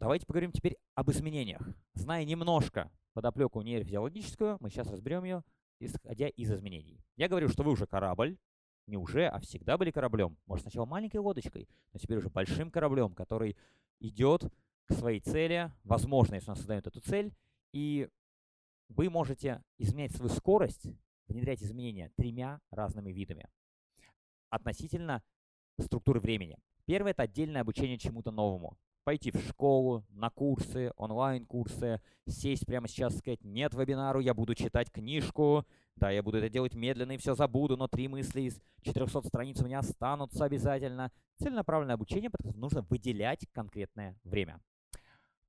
давайте поговорим теперь об изменениях. Зная немножко подоплеку нейрофизиологическую, мы сейчас разберем ее, исходя из изменений. Я говорю, что вы уже корабль, не уже, а всегда были кораблем. Может, сначала маленькой лодочкой, но теперь уже большим кораблем, который идет к своей цели, возможно, если он создает эту цель, и вы можете изменять свою скорость, внедрять изменения тремя разными видами относительно структуры времени. Первое – это отдельное обучение чему-то новому. Пойти в школу, на курсы, онлайн-курсы, сесть прямо сейчас сказать «нет вебинару, я буду читать книжку», да, я буду это делать медленно и все забуду, но три мысли из 400 страниц у меня останутся обязательно. Целенаправленное обучение, потому что нужно выделять конкретное время.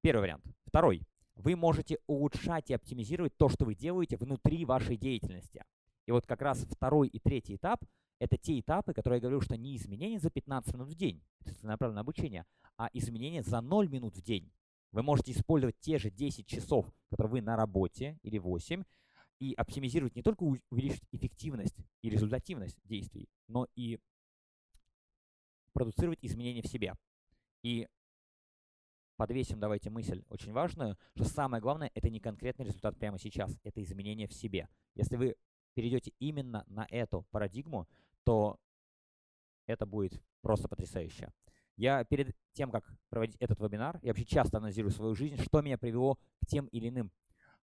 Первый вариант. Второй. Вы можете улучшать и оптимизировать то, что вы делаете внутри вашей деятельности. И вот как раз второй и третий этап – это те этапы, которые я говорю, что не изменения за 15 минут в день, это целенаправленное обучение, а изменения за 0 минут в день. Вы можете использовать те же 10 часов, которые вы на работе, или 8, и оптимизировать не только увеличить эффективность и результативность действий, но и продуцировать изменения в себе. И подвесим давайте мысль очень важную, что самое главное – это не конкретный результат прямо сейчас, это изменение в себе. Если вы перейдете именно на эту парадигму, то это будет просто потрясающе. Я перед тем, как проводить этот вебинар, я вообще часто анализирую свою жизнь, что меня привело к тем или иным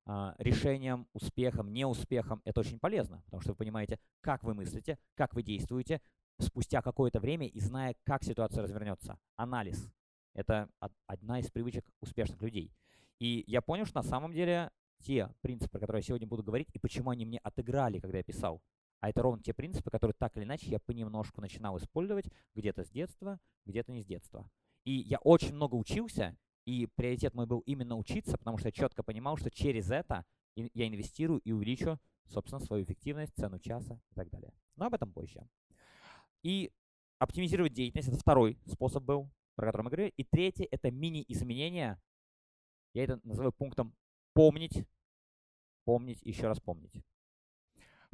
а, решением, успехом, неуспехом, это очень полезно, потому что вы понимаете, как вы мыслите, как вы действуете спустя какое-то время и зная, как ситуация развернется. Анализ – это одна из привычек успешных людей. И я понял, что на самом деле те принципы, про которые я сегодня буду говорить, и почему они мне отыграли, когда я писал, а это ровно те принципы, которые так или иначе я понемножку начинал использовать где-то с детства, где-то не с детства. И я очень много учился, и приоритет мой был именно учиться, потому что я четко понимал, что через это я инвестирую и увеличу, собственно, свою эффективность, цену часа и так далее. Но об этом позже. И оптимизировать деятельность – это второй способ был, про который мы говорили. И третий – это мини-изменения. Я это называю пунктом «помнить», «помнить», еще раз «помнить».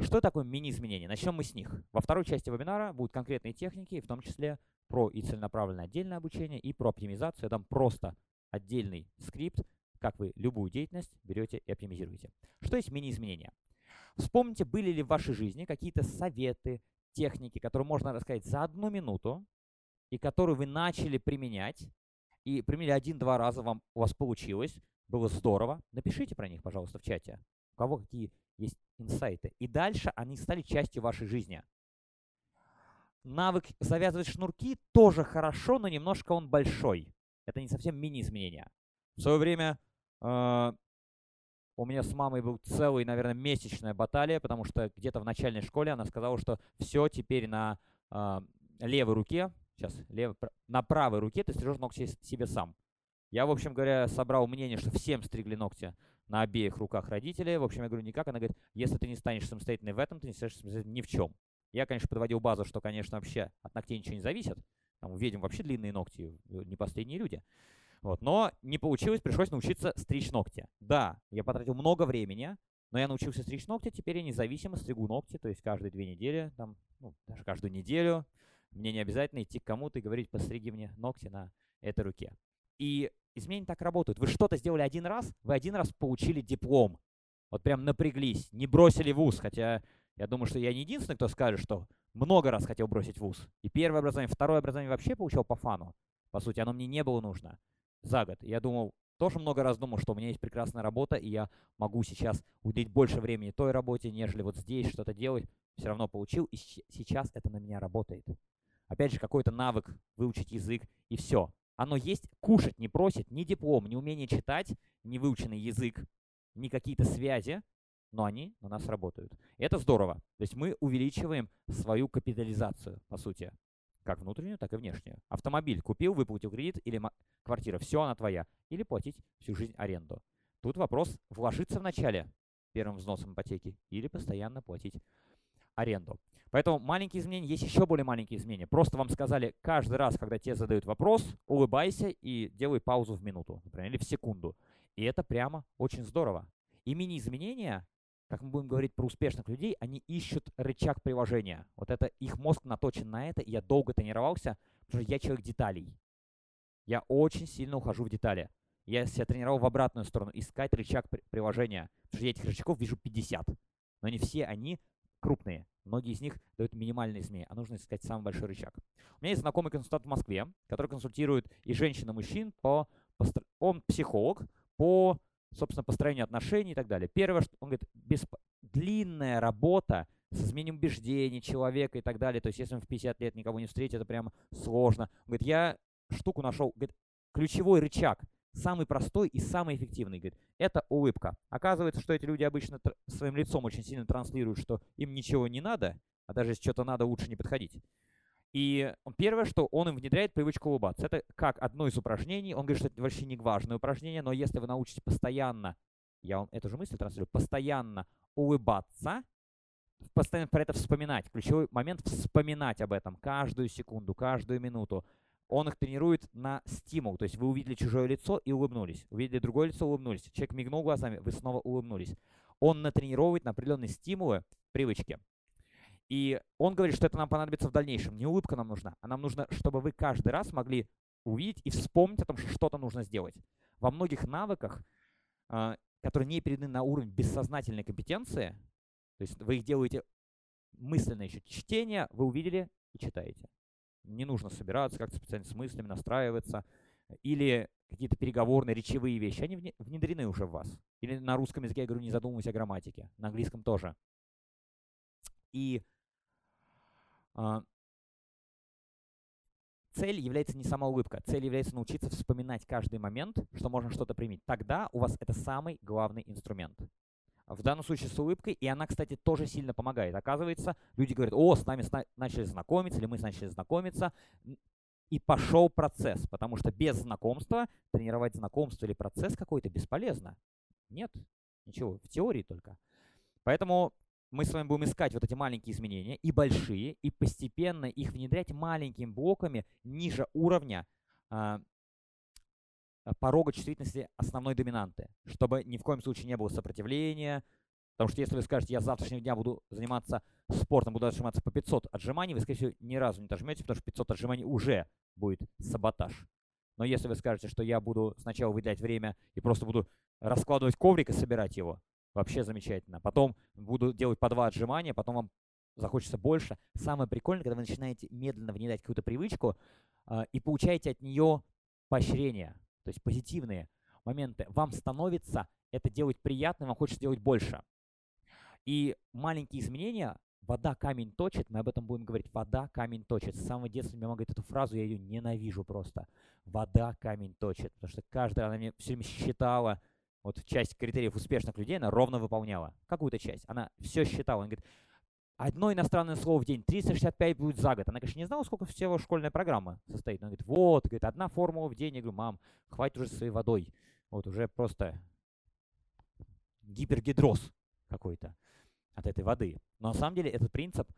Что такое мини-изменения? Начнем мы с них. Во второй части вебинара будут конкретные техники, в том числе про и целенаправленное отдельное обучение, и про оптимизацию. Я просто отдельный скрипт, как вы любую деятельность берете и оптимизируете. Что есть мини-изменения? Вспомните, были ли в вашей жизни какие-то советы, техники, которые можно рассказать за одну минуту, и которые вы начали применять, и применили один-два раза, вам, у вас получилось, было здорово. Напишите про них, пожалуйста, в чате. У кого какие есть инсайты. И дальше они стали частью вашей жизни. Навык завязывать шнурки тоже хорошо, но немножко он большой. Это не совсем мини-изменения. В свое время э, у меня с мамой был целый, наверное, месячная баталия, потому что где-то в начальной школе она сказала, что все теперь на э, левой руке, сейчас, лев, на правой руке ты стрижешь ногти себе сам. Я, в общем говоря, собрал мнение, что всем стригли ногти на обеих руках родителей. В общем, я говорю, никак. Она говорит, если ты не станешь самостоятельной в этом, ты не станешь самостоятельной ни в чем. Я, конечно, подводил базу, что, конечно, вообще от ногтей ничего не зависит. Там у вообще длинные ногти, э, не последние люди. Вот. Но не получилось, пришлось научиться стричь ногти. Да, я потратил много времени, но я научился стричь ногти, теперь я независимо стригу ногти, то есть каждые две недели, там, ну, даже каждую неделю. Мне не обязательно идти к кому-то и говорить, постриги мне ногти на этой руке. И изменения так работают. Вы что-то сделали один раз, вы один раз получили диплом. Вот прям напряглись, не бросили вуз, хотя я думаю, что я не единственный, кто скажет, что много раз хотел бросить вуз. И первое образование, второе образование вообще получил по фану. По сути, оно мне не было нужно за год. Я думал, тоже много раз думал, что у меня есть прекрасная работа, и я могу сейчас уделить больше времени той работе, нежели вот здесь что-то делать. Все равно получил, и сейчас это на меня работает. Опять же, какой-то навык, выучить язык, и все. Оно есть, кушать не просит, ни диплом, ни умение читать, ни выученный язык, ни какие-то связи но они на нас работают. Это здорово. То есть мы увеличиваем свою капитализацию, по сути, как внутреннюю, так и внешнюю. Автомобиль купил, выплатил кредит или квартира, все, она твоя. Или платить всю жизнь аренду. Тут вопрос, вложиться в начале первым взносом ипотеки или постоянно платить аренду. Поэтому маленькие изменения, есть еще более маленькие изменения. Просто вам сказали, каждый раз, когда тебе задают вопрос, улыбайся и делай паузу в минуту, например, или в секунду. И это прямо очень здорово. И мини-изменения как мы будем говорить про успешных людей, они ищут рычаг приложения. Вот это их мозг наточен на это, и я долго тренировался, потому что я человек деталей. Я очень сильно ухожу в детали. Я себя тренировал в обратную сторону, искать рычаг приложения. Потому что я этих рычагов вижу 50. Но не все они крупные. Многие из них дают минимальные изменения, а нужно искать самый большой рычаг. У меня есть знакомый консультант в Москве, который консультирует и женщин, и мужчин по... Он психолог по, собственно, построению отношений и так далее. Первое, что он говорит, без... длинная работа с изменением убеждений человека и так далее. То есть, если он в 50 лет никого не встретит, это прямо сложно. Он говорит, я штуку нашел, говорит, ключевой рычаг самый простой и самый эффективный, говорит, это улыбка. Оказывается, что эти люди обычно своим лицом очень сильно транслируют, что им ничего не надо, а даже если что-то надо, лучше не подходить. И первое, что он им внедряет привычку улыбаться. Это как одно из упражнений. Он говорит, что это вообще не важное упражнение, но если вы научитесь постоянно, я вам эту же мысль транслирую, постоянно улыбаться, постоянно про это вспоминать. Ключевой момент — вспоминать об этом каждую секунду, каждую минуту он их тренирует на стимул. То есть вы увидели чужое лицо и улыбнулись. Увидели другое лицо, улыбнулись. Человек мигнул глазами, вы снова улыбнулись. Он натренировывает на определенные стимулы, привычки. И он говорит, что это нам понадобится в дальнейшем. Не улыбка нам нужна, а нам нужно, чтобы вы каждый раз могли увидеть и вспомнить о том, что что-то нужно сделать. Во многих навыках, а, которые не переданы на уровень бессознательной компетенции, то есть вы их делаете мысленно еще чтение, вы увидели и читаете не нужно собираться как-то специально с мыслями, настраиваться. Или какие-то переговорные, речевые вещи, они внедрены уже в вас. Или на русском языке, я говорю, не задумывайся о грамматике. На английском тоже. И э, цель является не сама улыбка. Цель является научиться вспоминать каждый момент, что можно что-то применить. Тогда у вас это самый главный инструмент в данном случае с улыбкой, и она, кстати, тоже сильно помогает. Оказывается, люди говорят, о, с нами сна начали знакомиться, или мы начали знакомиться, и пошел процесс, потому что без знакомства тренировать знакомство или процесс какой-то бесполезно. Нет, ничего, в теории только. Поэтому мы с вами будем искать вот эти маленькие изменения и большие, и постепенно их внедрять маленькими блоками ниже уровня а, порога чувствительности основной доминанты, чтобы ни в коем случае не было сопротивления. Потому что если вы скажете, я с завтрашнего дня буду заниматься спортом, буду отжиматься по 500 отжиманий, вы, скорее всего, ни разу не отжмете, потому что 500 отжиманий уже будет саботаж. Но если вы скажете, что я буду сначала выделять время и просто буду раскладывать коврик и собирать его, вообще замечательно. Потом буду делать по два отжимания, потом вам захочется больше. Самое прикольное, когда вы начинаете медленно внедрять какую-то привычку э, и получаете от нее поощрение то есть позитивные моменты, вам становится это делать приятно, вам хочется делать больше. И маленькие изменения, вода камень точит, мы об этом будем говорить, вода камень точит. С самого детства мне мама говорит эту фразу, я ее ненавижу просто. Вода камень точит, потому что каждая, она мне все время считала, вот часть критериев успешных людей она ровно выполняла. Какую-то часть. Она все считала. Она говорит, одно иностранное слово в день, 365 будет за год. Она, конечно, не знала, сколько всего школьная программа состоит. Она говорит, вот, говорит, одна формула в день. Я говорю, мам, хватит уже своей водой. Вот уже просто гипергидроз какой-то от этой воды. Но на самом деле этот принцип.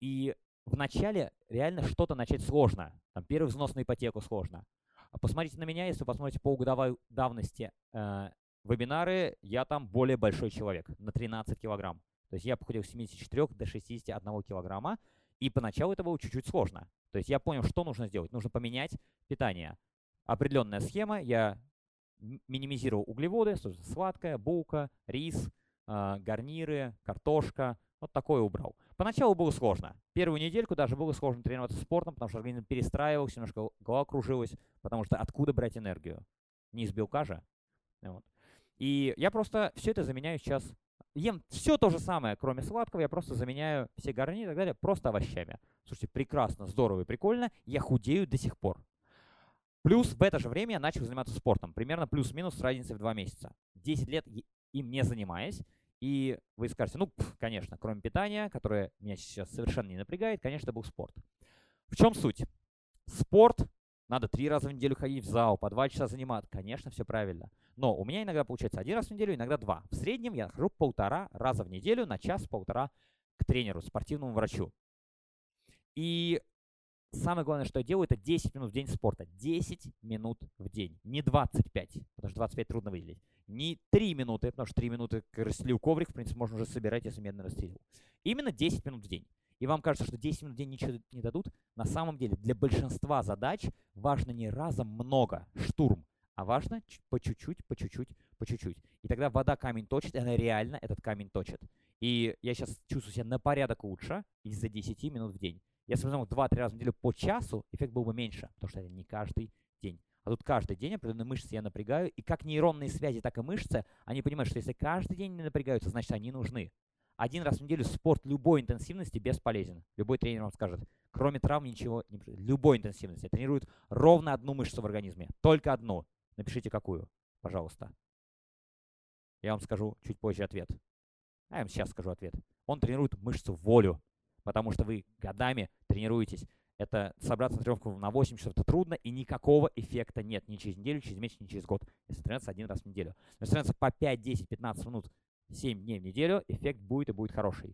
И вначале реально что-то начать сложно. Там первый взнос на ипотеку сложно. А посмотрите на меня, если вы посмотрите полугодовой давности э, вебинары, я там более большой человек, на 13 килограмм. То есть я похудел с 74 до 61 килограмма, и поначалу это было чуть-чуть сложно. То есть я понял, что нужно сделать. Нужно поменять питание. Определенная схема, я минимизировал углеводы, сладкое, булка, рис, э, гарниры, картошка. Вот такое убрал. Поначалу было сложно. Первую недельку даже было сложно тренироваться спортом, потому что организм перестраивался, немножко голова кружилась, потому что откуда брать энергию? Не из белка же. Вот. И я просто все это заменяю сейчас ем все то же самое, кроме сладкого, я просто заменяю все гарниры и так далее просто овощами. Слушайте, прекрасно, здорово и прикольно, я худею до сих пор. Плюс в это же время я начал заниматься спортом, примерно плюс-минус с разницей в 2 месяца. 10 лет им не занимаясь, и вы скажете, ну, пф, конечно, кроме питания, которое меня сейчас совершенно не напрягает, конечно, был спорт. В чем суть? Спорт надо три раза в неделю ходить в зал, по два часа заниматься. Конечно, все правильно. Но у меня иногда получается один раз в неделю, иногда два. В среднем я хожу полтора раза в неделю на час-полтора к тренеру, спортивному врачу. И самое главное, что я делаю, это 10 минут в день спорта. 10 минут в день. Не 25, потому что 25 трудно выделить. Не 3 минуты, потому что 3 минуты расстелил коврик, в принципе, можно уже собирать, если медленно расстелил. Именно 10 минут в день и вам кажется, что 10 минут в день ничего не дадут, на самом деле для большинства задач важно не разом много, штурм, А важно по чуть-чуть, по чуть-чуть, по чуть-чуть. И тогда вода камень точит, и она реально этот камень точит. И я сейчас чувствую себя на порядок лучше из-за 10 минут в день. Если бы знал 2-3 раза в неделю по часу, эффект был бы меньше, потому что это не каждый день. А тут каждый день определенные мышцы я напрягаю, и как нейронные связи, так и мышцы, они понимают, что если каждый день не напрягаются, значит они нужны. Один раз в неделю спорт любой интенсивности бесполезен. Любой тренер вам скажет, кроме травм ничего не Любой интенсивности. Тренирует ровно одну мышцу в организме. Только одну. Напишите какую, пожалуйста. Я вам скажу чуть позже ответ. А я вам сейчас скажу ответ. Он тренирует мышцу волю, потому что вы годами тренируетесь. Это собраться на тренировку на 8 часов это трудно, и никакого эффекта нет ни через неделю, через месяц, ни через год. Если тренироваться один раз в неделю. Если тренироваться по 5, 10, 15 минут 7 дней в неделю, эффект будет и будет хороший.